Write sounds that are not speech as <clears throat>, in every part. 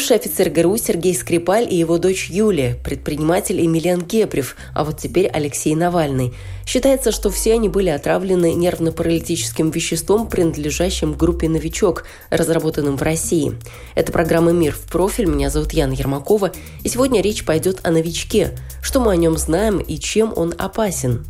Бывший офицер ГРУ Сергей Скрипаль и его дочь Юлия, предприниматель Емельян Гебрев, а вот теперь Алексей Навальный. Считается, что все они были отравлены нервно-паралитическим веществом, принадлежащим группе «Новичок», разработанным в России. Это программа «Мир в профиль». Меня зовут Яна Ермакова. И сегодня речь пойдет о новичке. Что мы о нем знаем и чем он опасен.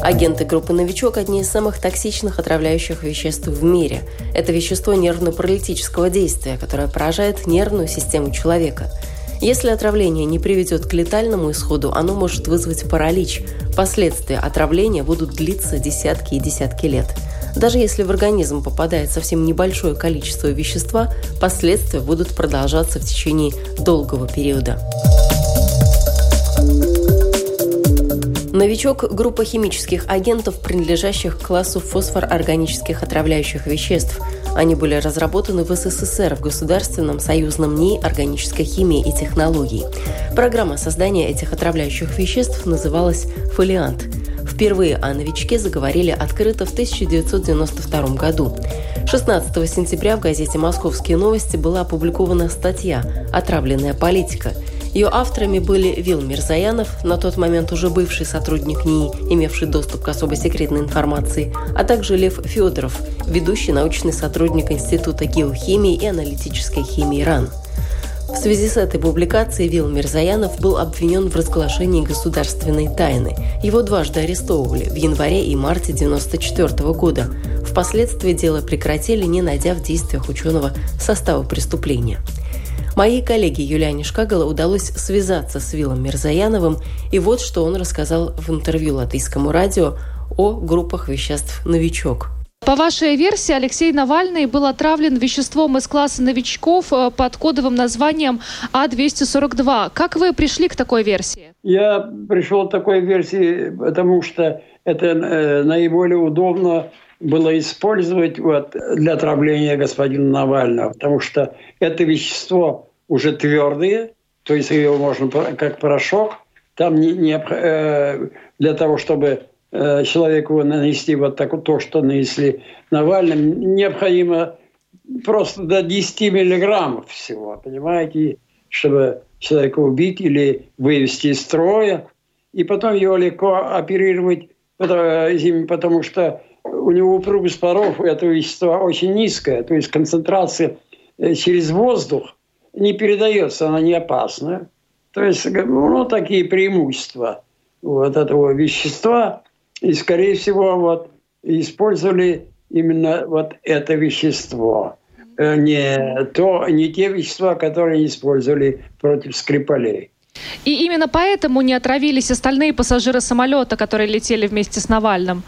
Агенты группы «Новичок» – одни из самых токсичных отравляющих веществ в мире. Это вещество нервно-паралитического действия, которое поражает нервную систему человека. Если отравление не приведет к летальному исходу, оно может вызвать паралич. Последствия отравления будут длиться десятки и десятки лет. Даже если в организм попадает совсем небольшое количество вещества, последствия будут продолжаться в течение долгого периода. Новичок – группа химических агентов, принадлежащих к классу фосфор-органических отравляющих веществ. Они были разработаны в СССР в Государственном союзном НИИ органической химии и технологий. Программа создания этих отравляющих веществ называлась «Фолиант». Впервые о новичке заговорили открыто в 1992 году. 16 сентября в газете «Московские новости» была опубликована статья «Отравленная политика», ее авторами были Вил Мирзаянов, на тот момент уже бывший сотрудник НИИ, имевший доступ к особо секретной информации, а также Лев Федоров, ведущий научный сотрудник Института геохимии и аналитической химии РАН. В связи с этой публикацией Вил Мирзаянов был обвинен в разглашении государственной тайны. Его дважды арестовывали в январе и марте 1994 года. Впоследствии дело прекратили, не найдя в действиях ученого состава преступления. Моей коллеге Юлиане Шкагала удалось связаться с Виллом Мирзаяновым, и вот что он рассказал в интервью латвийскому радио о группах веществ «Новичок». По вашей версии, Алексей Навальный был отравлен веществом из класса новичков э, под кодовым названием А-242. Как вы пришли к такой версии? Я пришел к такой версии, потому что это э, наиболее удобно было использовать вот, для отравления господина Навального, потому что это вещество уже твердые, то есть ее можно как порошок. Там не, не, э, для того, чтобы э, человеку нанести вот так, то, что нанесли Навальным, необходимо просто до 10 миллиграммов всего, понимаете, чтобы человека убить или вывести из строя. И потом его легко оперировать, потому, потому что у него упругость паров этого вещества очень низкая, то есть концентрация э, через воздух не передается, она не опасна. То есть, ну, такие преимущества вот этого вещества. И, скорее всего, вот использовали именно вот это вещество. Э, не, то, не те вещества, которые использовали против Скрипалей. И именно поэтому не отравились остальные пассажиры самолета, которые летели вместе с Навальным?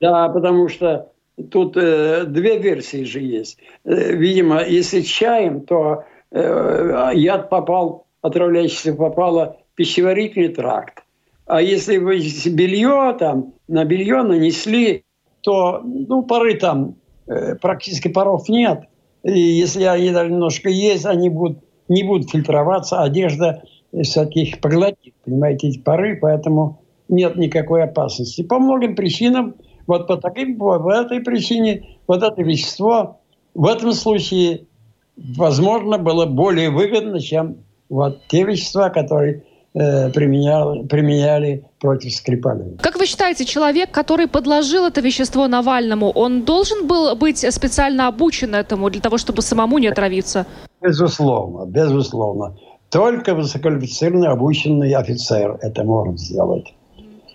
Да, потому что тут э, две версии же есть. Э, видимо, если чаем, то яд попал, отравляющийся попало в пищеварительный тракт. А если вы белье там, на белье нанесли, то ну, пары там э, практически паров нет. И если они даже немножко есть, они будут, не будут фильтроваться, одежда всяких поглотит, понимаете, эти пары, поэтому нет никакой опасности. По многим причинам, вот по таким, по этой причине, вот это вещество в этом случае возможно, было более выгодно, чем вот те вещества, которые э, применяли, применяли против Скрипалей. Как вы считаете, человек, который подложил это вещество Навальному, он должен был быть специально обучен этому для того, чтобы самому не отравиться? Безусловно, безусловно. Только высококвалифицированный обученный офицер это может сделать.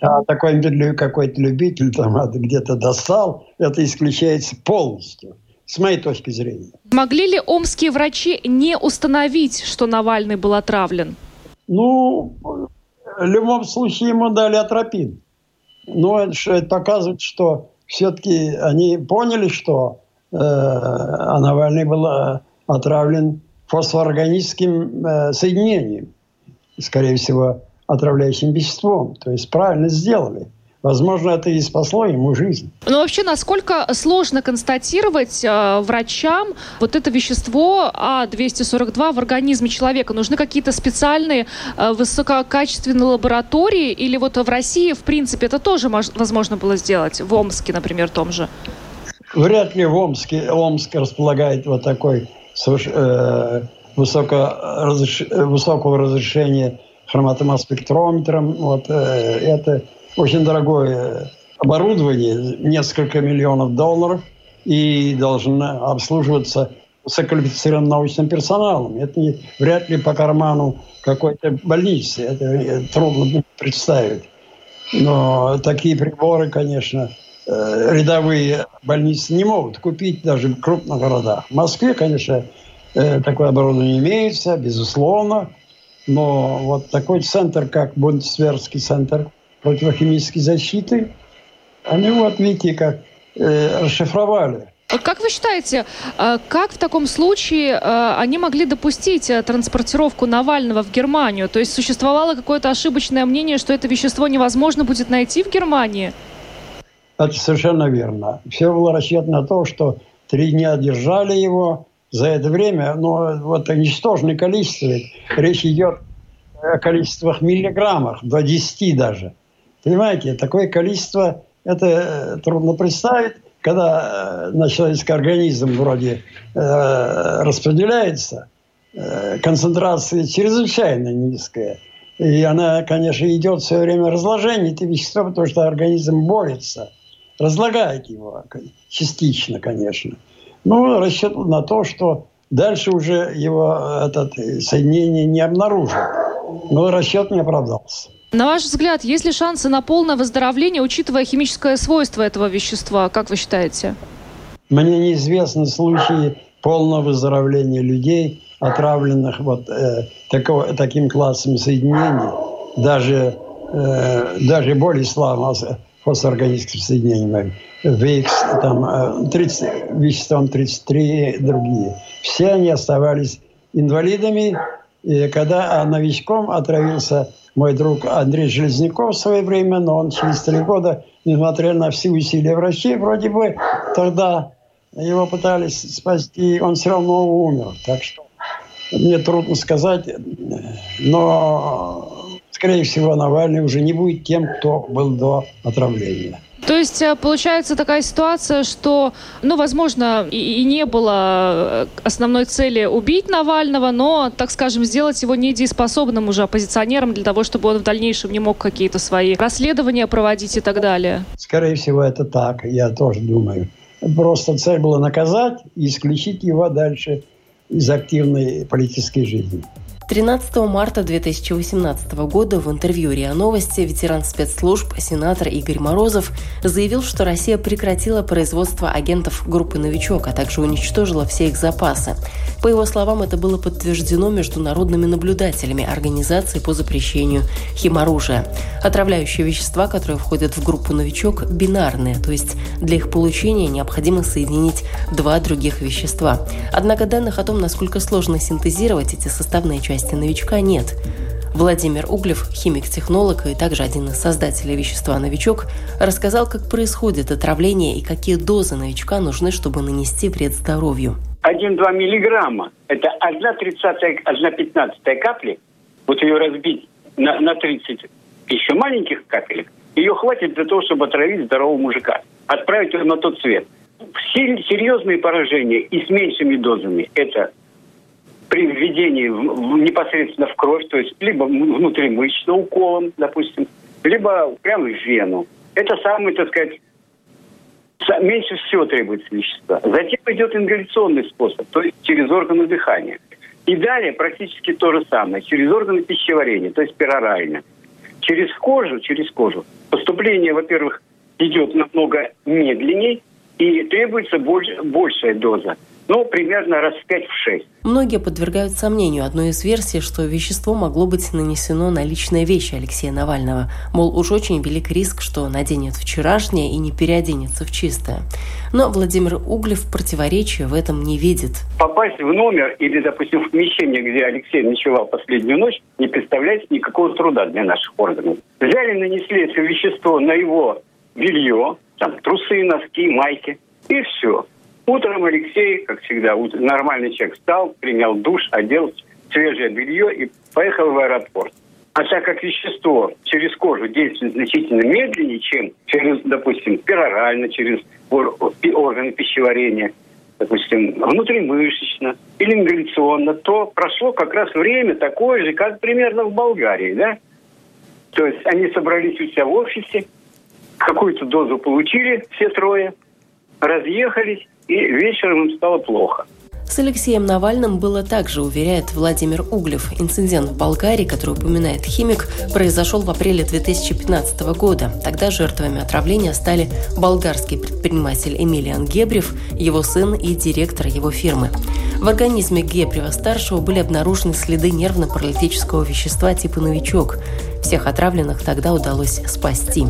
А такой какой-то любитель там где-то достал, это исключается полностью, с моей точки зрения. Могли ли омские врачи не установить, что Навальный был отравлен? Ну, в любом случае ему дали атропин. Но это показывает, что все-таки они поняли, что э, а Навальный был э, отравлен фосфоорганическим э, соединением, скорее всего, отравляющим веществом. То есть правильно сделали. Возможно, это и спасло ему жизнь. Но вообще, насколько сложно констатировать э, врачам вот это вещество А242 в организме человека? Нужны какие-то специальные э, высококачественные лаборатории? Или вот в России, в принципе, это тоже возможно было сделать? В Омске, например, том же? Вряд ли в Омске, Омск располагает вот такой э, высоко, высокого разрешения хроматомасс-спектрометром. Вот, э, это очень дорогое оборудование, несколько миллионов долларов, и должно обслуживаться высококвалифицированным научным персоналом. Это не, вряд ли по карману какой-то больницы. Это трудно представить. Но такие приборы, конечно, э, рядовые больницы не могут купить даже в крупных городах. В Москве, конечно, э, такое оборудование имеется, безусловно. Но вот такой центр, как Бундесверский центр противохимической защиты, они вот, видите, как э, расшифровали. Как вы считаете, э, как в таком случае э, они могли допустить э, транспортировку Навального в Германию? То есть существовало какое-то ошибочное мнение, что это вещество невозможно будет найти в Германии? Это совершенно верно. Все было рассчитано на то, что три дня держали его, за это время, но вот ничтожное количество, речь идет о количествах миллиграммах, до 10 даже – Понимаете, такое количество, это э, трудно представить, когда э, на человеческий организм вроде э, распределяется, э, концентрация чрезвычайно низкая. И она, конечно, идет все время разложение этого вещества, потому что организм борется, разлагает его частично, конечно. Ну, расчет на то, что дальше уже его этот соединение не обнаружат. Но расчет не оправдался. На ваш взгляд, есть ли шансы на полное выздоровление, учитывая химическое свойство этого вещества? Как вы считаете? Мне неизвестны случаи полного выздоровления людей, отравленных вот э, такого, таким классом соединений, даже, э, даже более слабого фосфорганическим соединением, VX, там, 30, э, веществом 33 и другие. Все они оставались инвалидами, и когда новичком отравился мой друг Андрей Железняков в свое время, но он через три года, несмотря на все усилия врачей, вроде бы тогда его пытались спасти, он все равно умер. Так что мне трудно сказать, но, скорее всего, Навальный уже не будет тем, кто был до отравления. То есть э, получается такая ситуация, что, ну, возможно, и, и не было э, основной цели убить Навального, но, так скажем, сделать его недееспособным уже оппозиционером для того, чтобы он в дальнейшем не мог какие-то свои расследования проводить и так далее. Скорее всего, это так, я тоже думаю. Просто цель была наказать и исключить его дальше из активной политической жизни. 13 марта 2018 года в интервью РИА Новости ветеран спецслужб, сенатор Игорь Морозов заявил, что Россия прекратила производство агентов группы «Новичок», а также уничтожила все их запасы. По его словам, это было подтверждено международными наблюдателями Организации по запрещению химоружия. Отравляющие вещества, которые входят в группу «Новичок», бинарные, то есть для их получения необходимо соединить два других вещества. Однако данных о том, насколько сложно синтезировать эти составные части части новичка нет. Владимир Углев, химик-технолог и также один из создателей вещества «Новичок», рассказал, как происходит отравление и какие дозы новичка нужны, чтобы нанести вред здоровью. 1-2 миллиграмма – это 1 тридцатая, 1 пятнадцатая капли. Вот ее разбить на, на 30 еще маленьких капелек, ее хватит для того, чтобы отравить здорового мужика, отправить его на тот свет. Серьезные поражения и с меньшими дозами – это при введении в, непосредственно в кровь, то есть либо внутримышечно уколом, допустим, либо прямо в вену. Это самый, так сказать, меньше всего требуется вещества. Затем идет ингаляционный способ, то есть через органы дыхания. И далее практически то же самое, через органы пищеварения, то есть перорально. Через кожу, через кожу поступление, во-первых, идет намного медленнее и требуется больше, большая доза ну, примерно раз в 5-6. Многие подвергают сомнению одну из версий, что вещество могло быть нанесено на личные вещи Алексея Навального. Мол, уж очень велик риск, что наденет вчерашнее и не переоденется в чистое. Но Владимир Углев противоречия в этом не видит. Попасть в номер или, допустим, в помещение, где Алексей ночевал последнюю ночь, не представляет никакого труда для наших органов. Взяли, нанесли это вещество на его белье, там, трусы, носки, майки, и все. Утром Алексей, как всегда, нормальный человек встал, принял душ, одел свежее белье и поехал в аэропорт. А так как вещество через кожу действует значительно медленнее, чем через, допустим, перорально, через органы пищеварения, допустим, внутримышечно или ингаляционно, то прошло как раз время такое же, как примерно в Болгарии, да? То есть они собрались у себя в офисе, какую-то дозу получили все трое, разъехались, и вечером им стало плохо. С Алексеем Навальным было также, уверяет Владимир Углев. Инцидент в Болгарии, который упоминает химик, произошел в апреле 2015 года. Тогда жертвами отравления стали болгарский предприниматель Эмилиан Гебрев, его сын и директор его фирмы. В организме Гебрева-старшего были обнаружены следы нервно-паралитического вещества типа «Новичок». Всех отравленных тогда удалось спасти.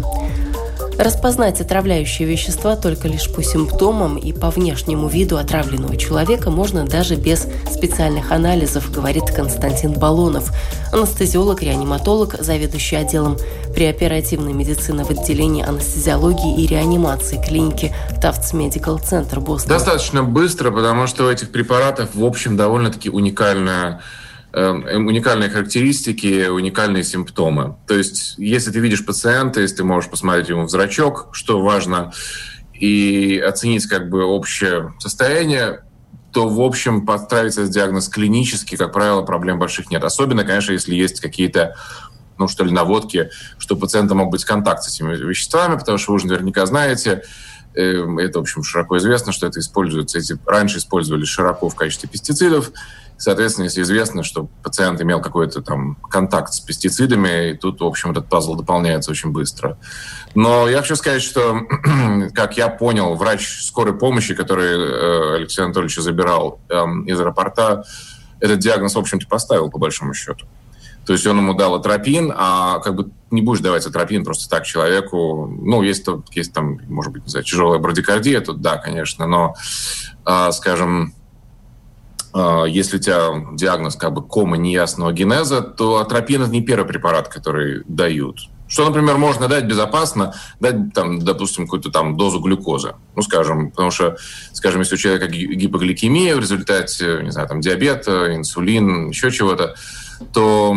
Распознать отравляющие вещества только лишь по симптомам и по внешнему виду отравленного человека можно даже без специальных анализов, говорит Константин Балонов, анестезиолог, реаниматолог, заведующий отделом преоперативной медицины в отделении анестезиологии и реанимации клиники Tufts Medical Center Бостон. Достаточно быстро, потому что у этих препаратов, в общем, довольно-таки уникальная уникальные характеристики, уникальные симптомы. То есть, если ты видишь пациента, если ты можешь посмотреть ему в зрачок, что важно, и оценить как бы общее состояние, то, в общем, подставить этот диагноз клинически, как правило, проблем больших нет. Особенно, конечно, если есть какие-то ну, что ли, наводки, что у пациента мог быть контакт с этими веществами, потому что вы уже наверняка знаете, эм, это, в общем, широко известно, что это используется, эти раньше использовали широко в качестве пестицидов, Соответственно, если известно, что пациент имел какой-то там контакт с пестицидами, и тут, в общем, этот пазл дополняется очень быстро. Но я хочу сказать, что, <clears throat> как я понял, врач скорой помощи, который э, Алексей Анатольевич забирал э, из аэропорта, этот диагноз, в общем-то, поставил, по большому счету. То есть он ему дал атропин, а как бы не будешь давать атропин просто так человеку. Ну, есть, есть там, может быть, не знаю, тяжелая брадикардия, тут да, конечно, но, э, скажем, если у тебя диагноз как бы кома неясного генеза, то атропин – это не первый препарат, который дают. Что, например, можно дать безопасно, дать, там, допустим, какую-то там дозу глюкозы. Ну, скажем, потому что, скажем, если у человека гипогликемия в результате, не знаю, там, диабета, инсулин, еще чего-то, то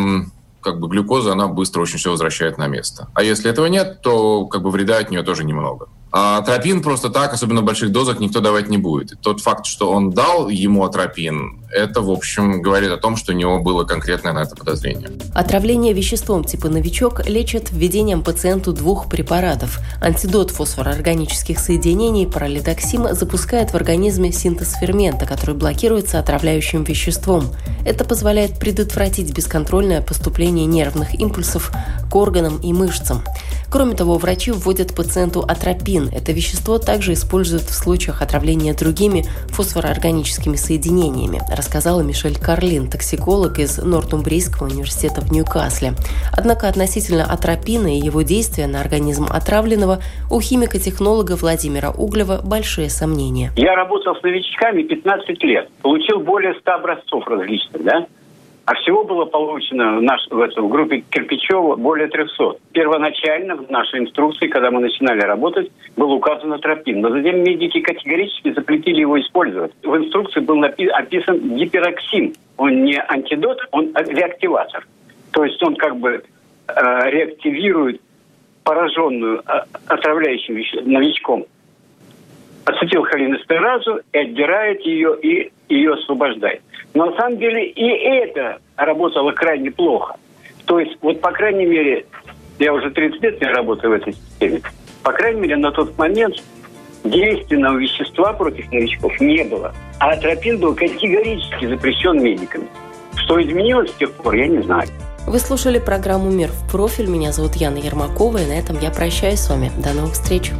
как бы глюкоза, она быстро очень все возвращает на место. А если этого нет, то как бы вреда от нее тоже немного. А атропин просто так, особенно в больших дозах, никто давать не будет. Тот факт, что он дал ему атропин, это, в общем, говорит о том, что у него было конкретное на это подозрение. Отравление веществом типа «Новичок» лечат введением пациенту двух препаратов. Антидот фосфороорганических соединений паралидоксим запускает в организме синтез фермента, который блокируется отравляющим веществом. Это позволяет предотвратить бесконтрольное поступление нервных импульсов к органам и мышцам. Кроме того, врачи вводят пациенту атропин. Это вещество также используют в случаях отравления другими фосфороорганическими соединениями, рассказала Мишель Карлин, токсиколог из Нортумбрийского университета в Ньюкасле. Однако относительно атропина и его действия на организм отравленного у химико-технолога Владимира Углева большие сомнения. Я работал с новичками 15 лет, получил более 100 образцов различных, да? А всего было получено в, наш, в, этом, в группе Кирпичева более 300. Первоначально в нашей инструкции, когда мы начинали работать, был указан атропин. Но затем медики категорически запретили его использовать. В инструкции был напи- описан гипероксин. Он не антидот, он реактиватор. То есть он как бы э, реактивирует пораженную э, отравляющим веще- новичком ацетилхолинэстеразу и отбирает ее и ее освобождает. Но на самом деле и это работало крайне плохо. То есть, вот по крайней мере, я уже 30 лет не работаю в этой системе, по крайней мере, на тот момент действенного вещества против новичков не было. А атропин был категорически запрещен медиками. Что изменилось с тех пор, я не знаю. Вы слушали программу «Мир в профиль». Меня зовут Яна Ермакова, и на этом я прощаюсь с вами. До новых встреч.